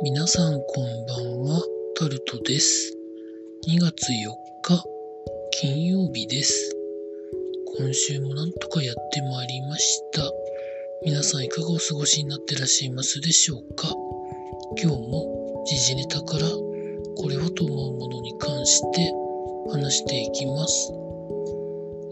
皆さんこんばんは、タルトです。2月4日、金曜日です。今週もなんとかやってまいりました。皆さんいかがお過ごしになってらっしゃいますでしょうか？今日も時事ネタからこれはと思うものに関して話していきます。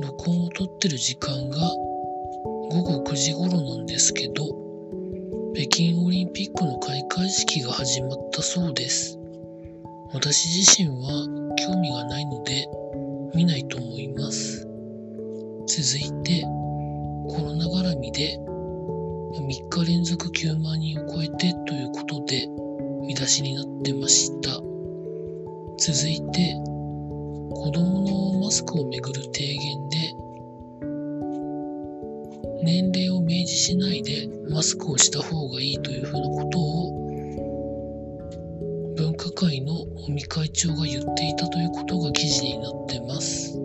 録音を撮ってる時間が午後9時頃なんですけど、北京オリンピックの開会式が始まったそうです。私自身は興味がないので見ないと思います。続いて、コロナ絡みで3日連続9万人を超えてということで見出しになってました。続いて、子供のマスクをめぐる提言で年齢を明示しないでマスクをした方がいいというふうなことを分科会の尾身会長が言っていたということが記事になってます。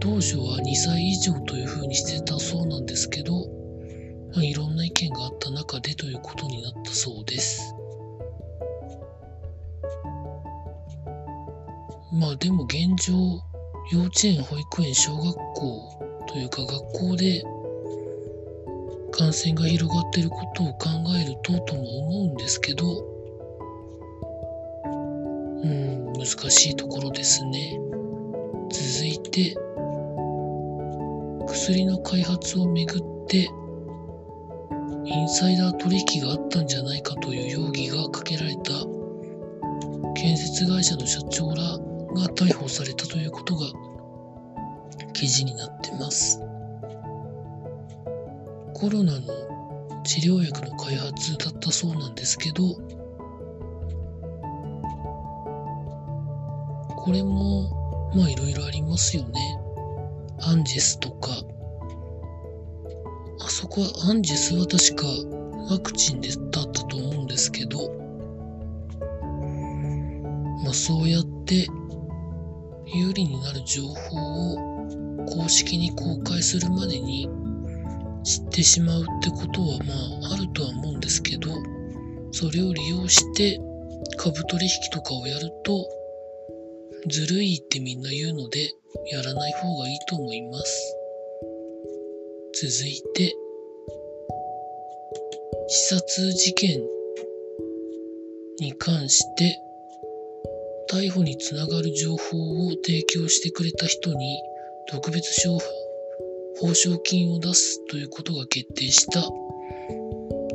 当初は2歳以上というふうにしてたそうなんですけど、まあ、いろんな意見があった中でということになったそうです。まあでも現状、幼稚園、保育園、小学校というか学校で感染が広がっていることを考えるととも思うんですけど、うん、難しいところですね。続いて、薬の開発をめぐって、インサイダー取引があったんじゃないかという容疑がかけられた建設会社の社長らが逮捕されたということが記事になってます。コロナの治療薬の開発だったそうなんですけど、これも、まあいろいろありますよね。アンジェスとか、あそこはアンジェスは確かワクチンでだったと思うんですけど、まあそうやって有利になる情報を公式に公開するまでに知ってしまうってことはまああるとは思うんですけど、それを利用して株取引とかをやるとずるいってみんな言うのでやらない方がいいと思います。続いて、視察事件に関して逮捕につながる情報を提供してくれた人に特別賞報奨金を出すということが決定した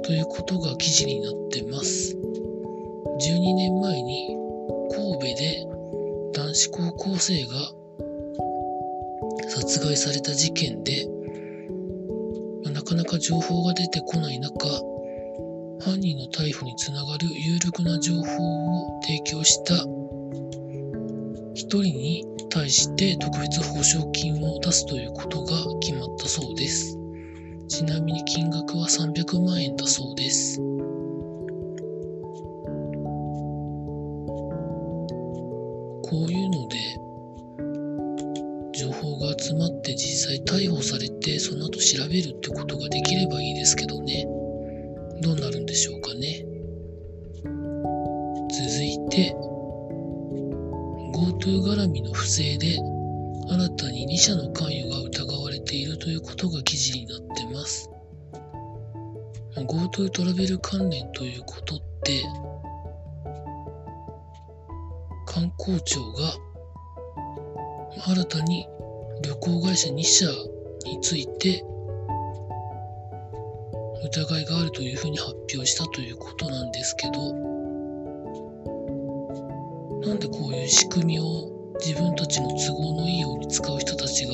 ということが記事になってます。12年前に神戸で男子高校生が殺害された事件で、なかなか情報が出てこない中、犯人の逮捕につながる有力な情報を提供した一人に対して特別報奨金を出すということが決まったそうです。ちなみに金額は300万円だそうです。こういうので情報が集まって実際逮捕されてその後調べるってことができればいいですけどね。どうなるんでしょうかね。続いて GoTo 絡みの不正で新たに2社の関与が疑われているということが記事になってます。GoTo トラベル関連ということって観光庁が新たに旅行会社2社について疑いがあるというふうに発表したということなんですけどなんでこういう仕組みを自分たちの都合のいいように使う人たちが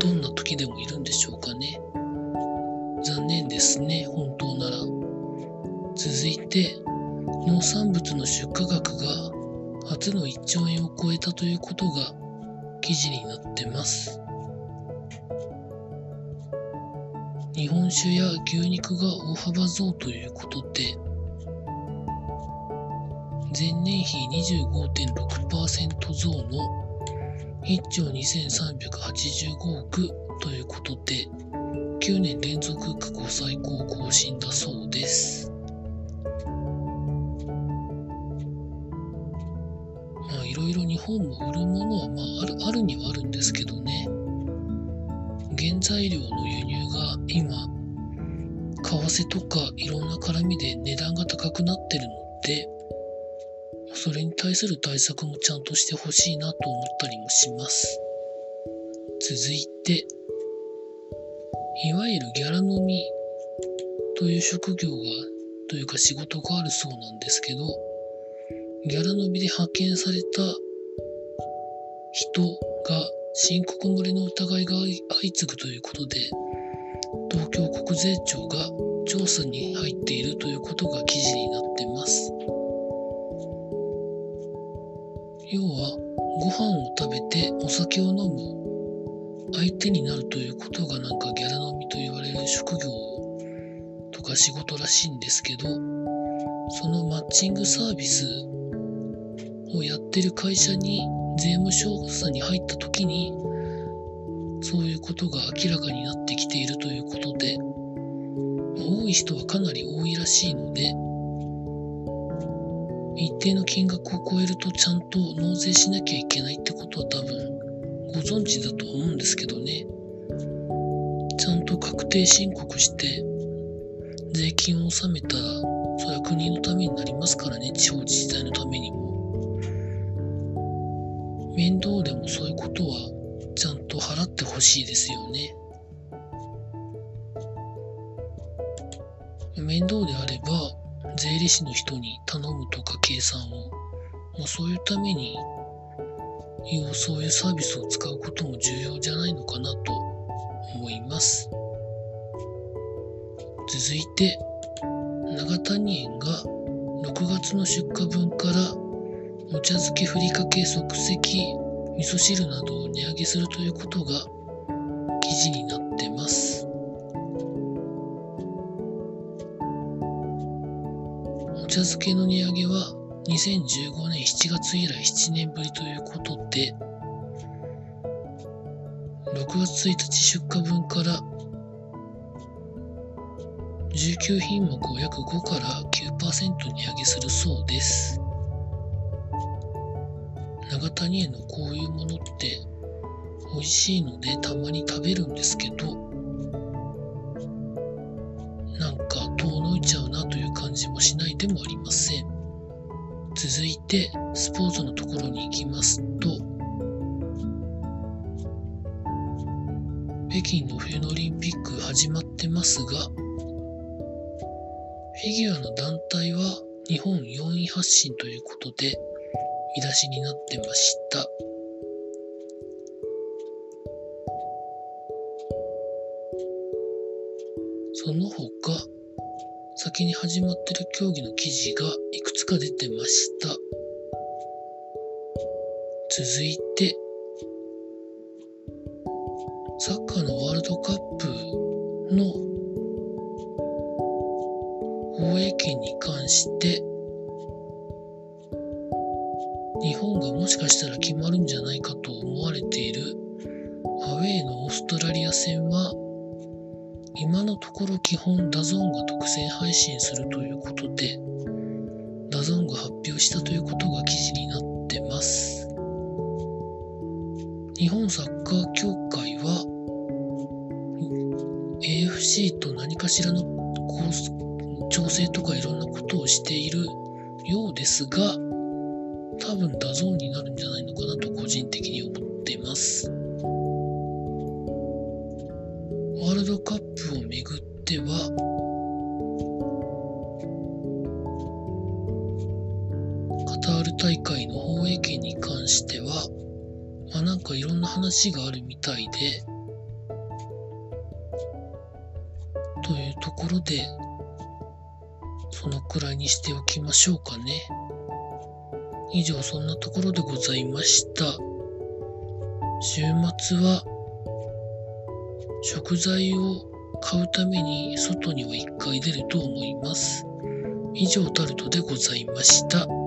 どんな時でもいるんでしょうかね。残念ですね、本当なら。続いて、農産物の出荷額が初の1兆円を超えたということが記事になってます。日本酒や牛肉が大幅増ということで、前年比25.6%増の1兆2385億ということで9年連続過去最高更新だそうです。まあいろいろ日本も売るものは、まあ、あるあるにはあるんですけどね原材料の輸入が今為替とかいろんな絡みで値段が高くなってるのでそれに対する対策もちゃんとしてほしいなと思ったりもします。続いていわゆるギャラ飲みという職業がというか仕事があるそうなんですけどギャラ飲みで派遣された人が申告漏れの疑いが相次ぐということで東京国税庁が調査に入っているということが記事にな要はご飯を食べてお酒を飲む。相手になるということがなんかギャラ飲みと言われる職業とか仕事らしいんですけどそのマッチングサービスをやってる会社に税務調査に入った時にそういうことが明らかになってきているということで多い人はかなり多いらしいので一定の金額を超えるとちゃんと納税しなきゃいけないってことは多分ご存知だと思うんですけどね。ちゃんと確定申告して税金を納めたらそれは国のためになりますからね。地方自治体のためにも。面倒でもそういうことはちゃんと払ってほしいですよね。面倒であれば税理士の人に頼むとか計算を、まあ、そういうためにそういうサービスを使うことも重要じゃないのかなと思います。続いて長谷園が6月の出荷分からお茶漬けふりかけ即席味噌汁などを値上げするということが記事になってます。茶漬けの値上げは2015年7月以来7年ぶりということで6月1日出荷分から19品目を約5から9%値上げするそうです。長谷園のこういうものって美味しいのでたまに食べるんですけどでもありません続いてスポーツのところに行きますと北京の冬のオリンピック始まってますがフィギュアの団体は日本4位発進ということで見出しになってました。その他、先に始まってる競技の記事がいくつか出てました。続いて、サッカーのワールドカップの放映権に関して日本がもしかしたら決まるんじゃないかと思われているアウェーのオーストラリア戦は今のところ基本ダゾーンが独占配信するということでダゾーンが発表したということが記事になってます日本サッカー協会は AFC と何かしらの調整とかいろんなことをしているようですが多分ダゾーンになるんじゃないのかなと個人的に思っています。ワールドカップをめぐっては、カタール大会の放映権に関しては、まあなんかいろんな話があるみたいで、というところで、そのくらいにしておきましょうかね。以上そんなところでございました。週末は食材を買うために外には1回出ると思います。以上タルトでございました。